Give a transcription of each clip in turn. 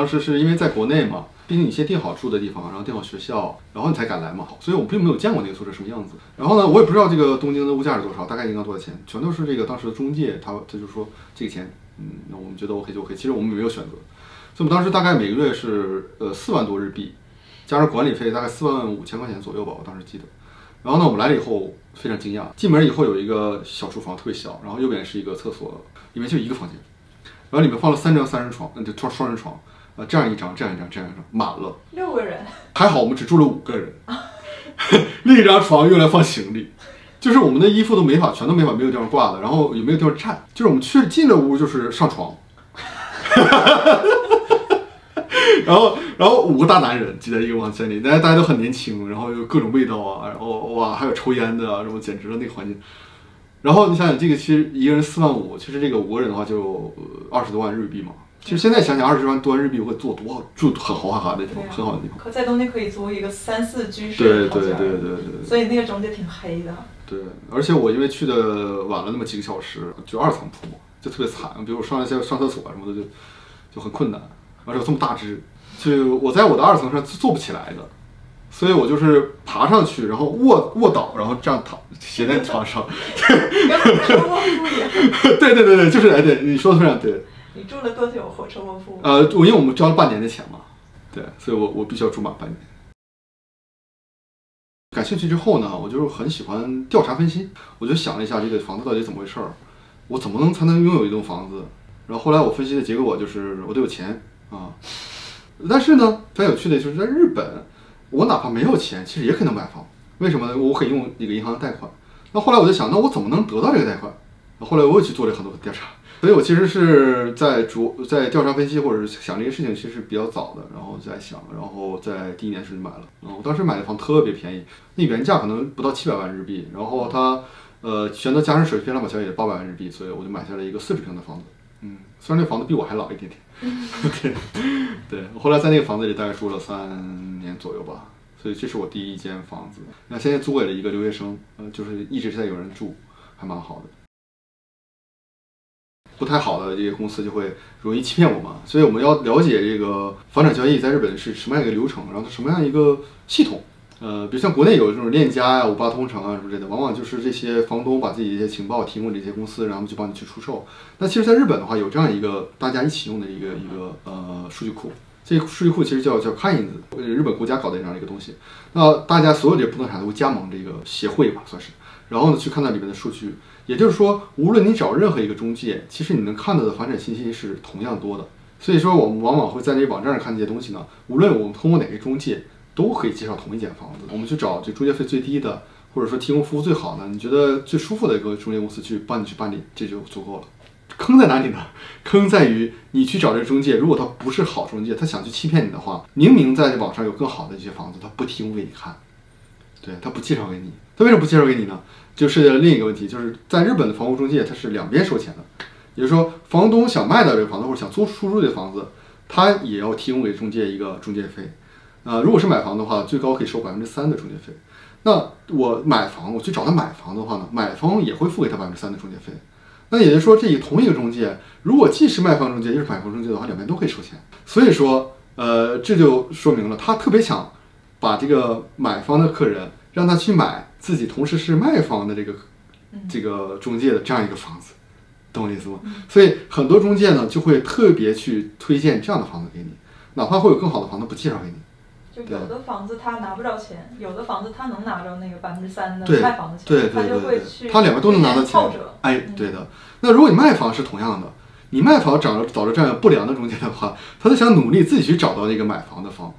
当时是因为在国内嘛，毕竟你先定好住的地方，然后定好学校，然后你才敢来嘛，所以我并没有见过那个宿舍什么样子。然后呢，我也不知道这个东京的物价是多少，大概应该多少钱，全都是这个当时的中介他他就说这个钱，嗯，那我们觉得 OK 就 OK。其实我们没有选择，所以我们当时大概每个月是呃四万多日币，加上管理费大概四万五千块钱左右吧，我当时记得。然后呢，我们来了以后非常惊讶，进门以后有一个小厨房，特别小，然后右边是一个厕所，里面就一个房间，然后里面放了三张三人床，嗯，就双双人床，啊，这样一张，这样一张，这样一张，满了。六个人，还好我们只住了五个人，另一张床用来放行李，就是我们的衣服都没法，全都没法没有地方挂的，然后也没有地方站，就是我们去进了屋就是上床。然后，然后五个大男人挤在一个房间里，大家大家都很年轻，然后有各种味道啊，然后哇，还有抽烟的啊，什么简直了那个环境。然后你想想，这个其实一个人四万五，其实这个五个人的话就二十多万日币嘛。其实现在想想，二十万多日币会做多好，住很豪华的地方，很好的地方。可在东京可以租一个三四居室对对对对对。所以那个中介挺黑的。对，而且我因为去的晚了那么几个小时，就二层铺，就特别惨。比如我上一些上厕所什么的，就就很困难，而且这么大只。就我在我的二层上坐不起来的，所以我就是爬上去，然后卧卧倒，然后这样躺斜在床上。对对对对，就是哎对，你说的非常对。你住了多久火车卧铺？呃，我因为我们交了半年的钱嘛，对，所以我我必须要住满半年。感兴趣之后呢，我就是很喜欢调查分析，我就想了一下这个房子到底怎么回事儿，我怎么能才能拥有一栋房子？然后后来我分析的结果就是我得有钱啊。但是呢，非常有趣的就是在日本，我哪怕没有钱，其实也可能买房。为什么呢？我可以用那个银行的贷款。那后来我就想，那我怎么能得到这个贷款？后来我又去做了很多的调查。所以我其实是在主在调查分析，或者是想这个事情，其实比较早的，然后在想，然后在第一年时就买了。然后当时买的房特别便宜，那原价可能不到七百万日币，然后它呃选择加上水费、两百交也八百万日币，所以我就买下了一个四十平的房子。嗯，虽然那房子比我还老一点点。对，对我后来在那个房子里大概住了三年左右吧，所以这是我第一间房子。那现在租给了一个留学生，呃，就是一直在有人住，还蛮好的。不太好的这些公司就会容易欺骗我们，所以我们要了解这个房产交易在日本是什么样一个流程，然后它什么样一个系统。呃，比如像国内有这种链家呀、五八同城啊什么之类的，往往就是这些房东把自己的一些情报提供给这些公司，然后就帮你去出售。那其实，在日本的话，有这样一个大家一起用的一个一个呃数据库，这个数据库其实叫叫 Kinds，日本国家搞的这样一个东西。那大家所有这些不动产都会加盟这个协会吧，算是，然后呢去看到里面的数据。也就是说，无论你找任何一个中介，其实你能看到的房产信息是同样多的。所以说，我们往往会在那些网站上看这些东西呢。无论我们通过哪个中介。都可以介绍同一间房子，我们去找这中介费最低的，或者说提供服务最好的，你觉得最舒服的一个中介公司去帮你去办理，这就足够了。坑在哪里呢？坑在于你去找这个中介，如果他不是好中介，他想去欺骗你的话，明明在网上有更好的一些房子，他不提供给你看，对他不介绍给你，他为什么不介绍给你呢？就涉及了另一个问题，就是在日本的房屋中介，他是两边收钱的，也就是说，房东想卖掉这个房子或者想租出租这个房子，他也要提供给中介一个中介费。啊，如果是买房的话，最高可以收百分之三的中介费。那我买房，我去找他买房的话呢，买方也会付给他百分之三的中介费。那也就是说，这同一个中介，如果既是卖方中介又是买方中介的话，两边都可以收钱。所以说，呃，这就说明了他特别想把这个买方的客人让他去买自己同时是卖方的这个这个中介的这样一个房子，懂我意思吗？所以很多中介呢就会特别去推荐这样的房子给你，哪怕会有更好的房子不介绍给你。就有的房子他拿不着钱，有的房子他能拿着那个百分之三的卖房的钱，他就会去。他两个都能拿到钱。哎，对的。那如果你卖房是同样的，你卖房找着找着这样不良的中介的话，他就想努力自己去找到那个买房的方，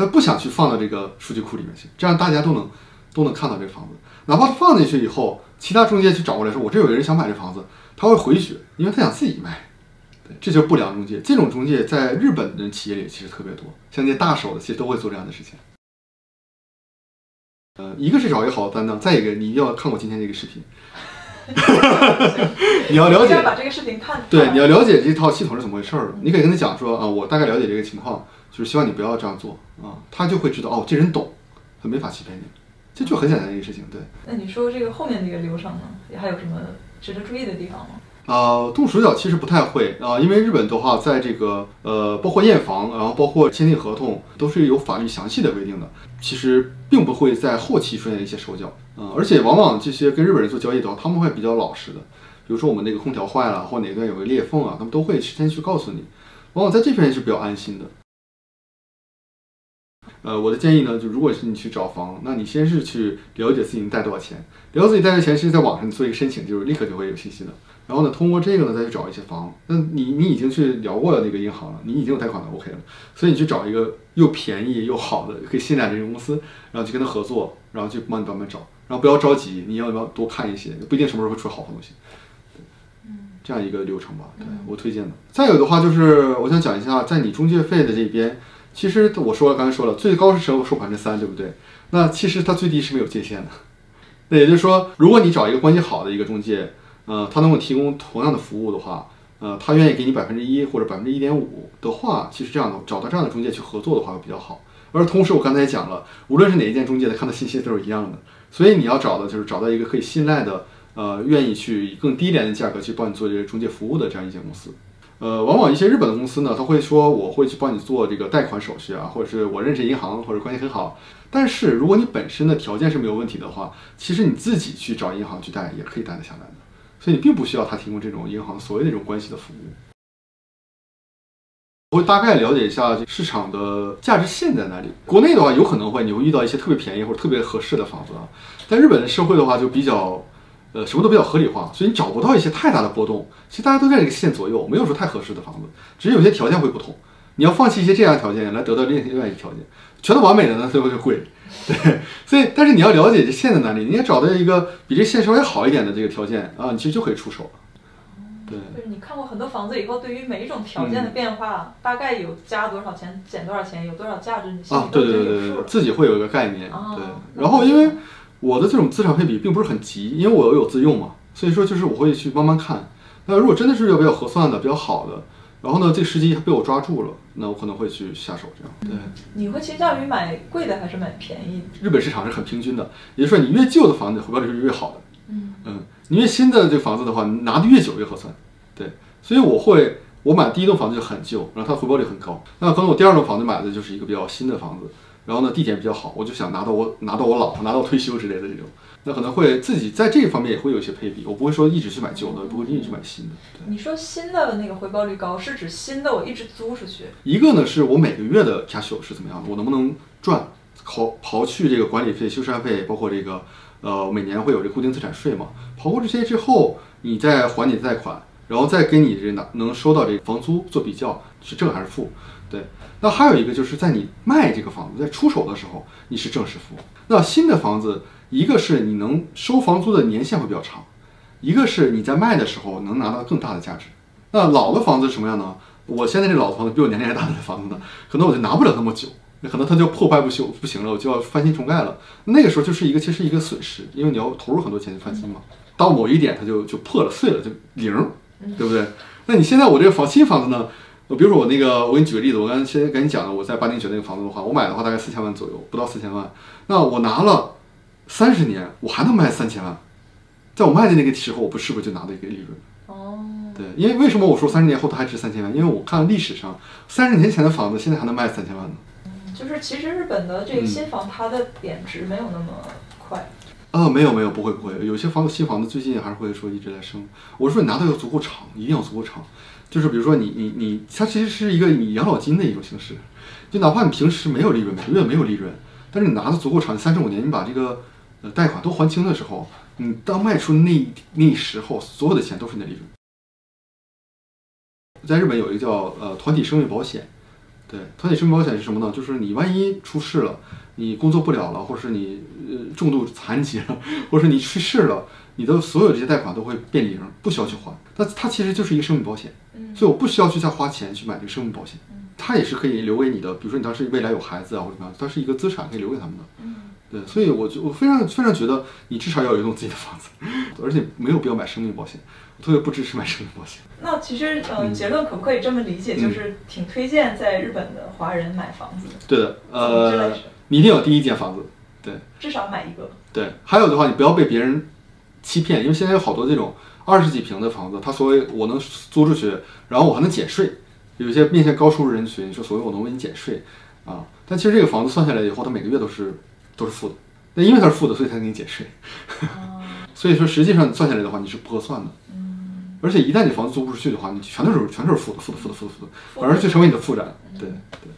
他不想去放到这个数据库里面去，这样大家都能都能看到这个房子。哪怕放进去以后，其他中介去找过来说，我这有人想买这房子，他会回绝，因为他想自己卖。对这就是不良中介，这种中介在日本的企业里其实特别多，像那些大手的其实都会做这样的事情。呃，一个是找一个好的担当，再一个你一定要看过今天这个视频，你要了解把这个视频看对，你要了解这套系统是怎么回事儿。你可以跟他讲说啊，我大概了解这个情况，就是希望你不要这样做啊，他就会知道哦，这人懂，他没法欺骗你，这就很简单的一个事情。对。那你说这个后面这个流程呢，还有什么值得注意的地方吗？呃，动手脚其实不太会啊，因为日本的话，在这个呃，包括验房，然后包括签订合同，都是有法律详细的规定的。其实并不会在后期出现一些手脚，嗯，而且往往这些跟日本人做交易的话，他们会比较老实的。比如说我们那个空调坏了，或哪段有个裂缝啊，他们都会事先去告诉你，往往在这边是比较安心的。呃，我的建议呢，就如果是你去找房，那你先是去了解自己能贷多少钱，了解自己贷的钱，是在网上做一个申请，就是立刻就会有信息的。然后呢，通过这个呢，再去找一些房。那你你已经去聊过了那个银行了，你已经有贷款了，OK 了。所以你去找一个又便宜又好的可以信赖的这个公司，然后去跟他合作，然后去帮你慢慢找，然后不要着急，你要不要多看一些，不一定什么时候会出好东西。这样一个流程吧，对我推荐的。再有的话就是，我想讲一下，在你中介费的这边。其实我说了，刚才说了，最高是收收百分之三，对不对？那其实它最低是没有界限的。那也就是说，如果你找一个关系好的一个中介，呃，他能够提供同样的服务的话，呃，他愿意给你百分之一或者百分之一点五的话，其实这样的找到这样的中介去合作的话会比较好。而同时，我刚才也讲了，无论是哪一间中介的，看的信息都是一样的。所以你要找的就是找到一个可以信赖的，呃，愿意去以更低廉的价格去帮你做这个中介服务的这样一间公司。呃，往往一些日本的公司呢，他会说我会去帮你做这个贷款手续啊，或者是我认识银行或者关系很好。但是如果你本身的条件是没有问题的话，其实你自己去找银行去贷也可以贷得下来的。所以你并不需要他提供这种银行所谓的这种关系的服务。我会大概了解一下市场的价值线在哪里。国内的话，有可能会你会遇到一些特别便宜或者特别合适的房子啊。在日本的社会的话，就比较。呃，什么都比较合理化，所以你找不到一些太大的波动。其实大家都在这个线左右，没有说太合适的房子，只是有些条件会不同。你要放弃一些这样的条件来得到另另外一个条件，全都完美的呢，最后就贵。对，所以但是你要了解这线在哪里，你要找到一个比这线稍微好一点的这个条件啊，你其实就可以出手了。对，就是你看过很多房子以后，对于每一种条件的变化，大概有加多少钱、减多少钱、有多少价值，你心里都有数。自己会有一个概念。对，然后因为。我的这种资产配比并不是很急，因为我有自用嘛，所以说就是我会去慢慢看。那如果真的是要比较合算的、比较好的，然后呢，这个时机被我抓住了，那我可能会去下手这样。对，你会倾向于买贵的还是买便宜的？日本市场是很平均的，也就是说你越旧的房子回报率是越好的。嗯嗯，你越新的这个房子的话，你拿的越久越合算。对，所以我会我买第一栋房子就很旧，然后它回报率很高。那可能我第二栋房子买的就是一个比较新的房子。然后呢，地点比较好，我就想拿到我拿到我老拿到退休之类的这种，那可能会自己在这方面也会有一些配比，我不会说一直去买旧的，不会一直去买新的。你说新的那个回报率高，是指新的我一直租出去？一个呢是我每个月的 cash flow 是怎么样的，我能不能赚？刨刨去这个管理费、修缮费，包括这个呃每年会有这固定资产税嘛？刨过这些之后，你再还你的贷款，然后再跟你这拿能收到这个房租做比较，是正还是负？对。那还有一个就是在你卖这个房子，在出手的时候，你是正式付。那新的房子，一个是你能收房租的年限会比较长，一个是你在卖的时候能拿到更大的价值。那老的房子什么样呢？我现在这老的房子比我年龄还大的房子呢，可能我就拿不了那么久，那可能它就破败不修不行了，我就要翻新重盖了。那个时候就是一个其实一个损失，因为你要投入很多钱去翻新嘛。到某一点它就就破了碎了就零，对不对？那你现在我这个房新房子呢？比如说我那个，我给你举个例子，我刚才先跟你讲了，我在八丁泉那个房子的话，我买的话大概四千万左右，不到四千万。那我拿了三十年，我还能卖三千万，在我卖的那个时候，我不是不是就拿到一个利润？哦，对，因为为什么我说三十年后它还值三千万？因为我看历史上三十年前的房子现在还能卖三千万呢。嗯，就是其实日本的这个新房它的贬值没有那么快。啊，没有没有，不会不会，有些房子新房子最近还是会说一直在升。我说你拿到要足够长，一定要足够长。就是比如说你你你，它其实是一个你养老金的一种形式，就哪怕你平时没有利润，每个月没有利润，但是你拿的足够长，三十五年你把这个呃贷款都还清的时候，你当卖出那那时候，所有的钱都是你的利润。在日本有一个叫呃团体生命保险，对，团体生命保险是什么呢？就是你万一出事了，你工作不了了，或者是你呃重度残疾了，或者是你去世了。你的所有这些贷款都会变零，不需要去还。那它其实就是一个生命保险，所以我不需要去再花钱去买这个生命保险。它也是可以留给你的，比如说你当时未来有孩子啊或者怎么样，它是一个资产可以留给他们的。对，所以我就我非常非常觉得你至少要有一栋自己的房子，而且没有必要买生命保险，我特别不支持买生命保险。那其实呃，结论可不可以这么理解，就是挺推荐在日本的华人买房子的。对的，呃，你一定有第一间房子，对，至少买一个。对，还有的话，你不要被别人。欺骗，因为现在有好多这种二十几平的房子，它所谓我能租出去，然后我还能减税，有一些面向高收入人群，说所谓我能为你减税啊，但其实这个房子算下来以后，它每个月都是都是负的，那因为它是负的，所以才给你减税。所以说实际上算下来的话，你是不合算的。嗯。而且一旦你房子租不出去的话，你全都是全都是负的，负的，负的，负的，负的，反而就成为你的负债。对对。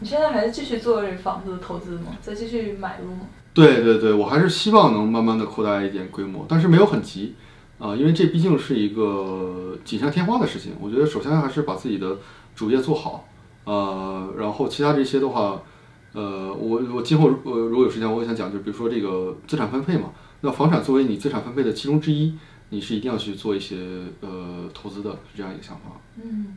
你现在还是继续做这房子的投资吗？再继续买入吗？对对对，我还是希望能慢慢的扩大一点规模，但是没有很急啊，因为这毕竟是一个锦上添花的事情。我觉得首先还是把自己的主业做好，呃，然后其他这些的话，呃，我我今后呃如果有时间，我也想讲，就比如说这个资产分配嘛，那房产作为你资产分配的其中之一，你是一定要去做一些呃投资的，是这样一个想法。嗯。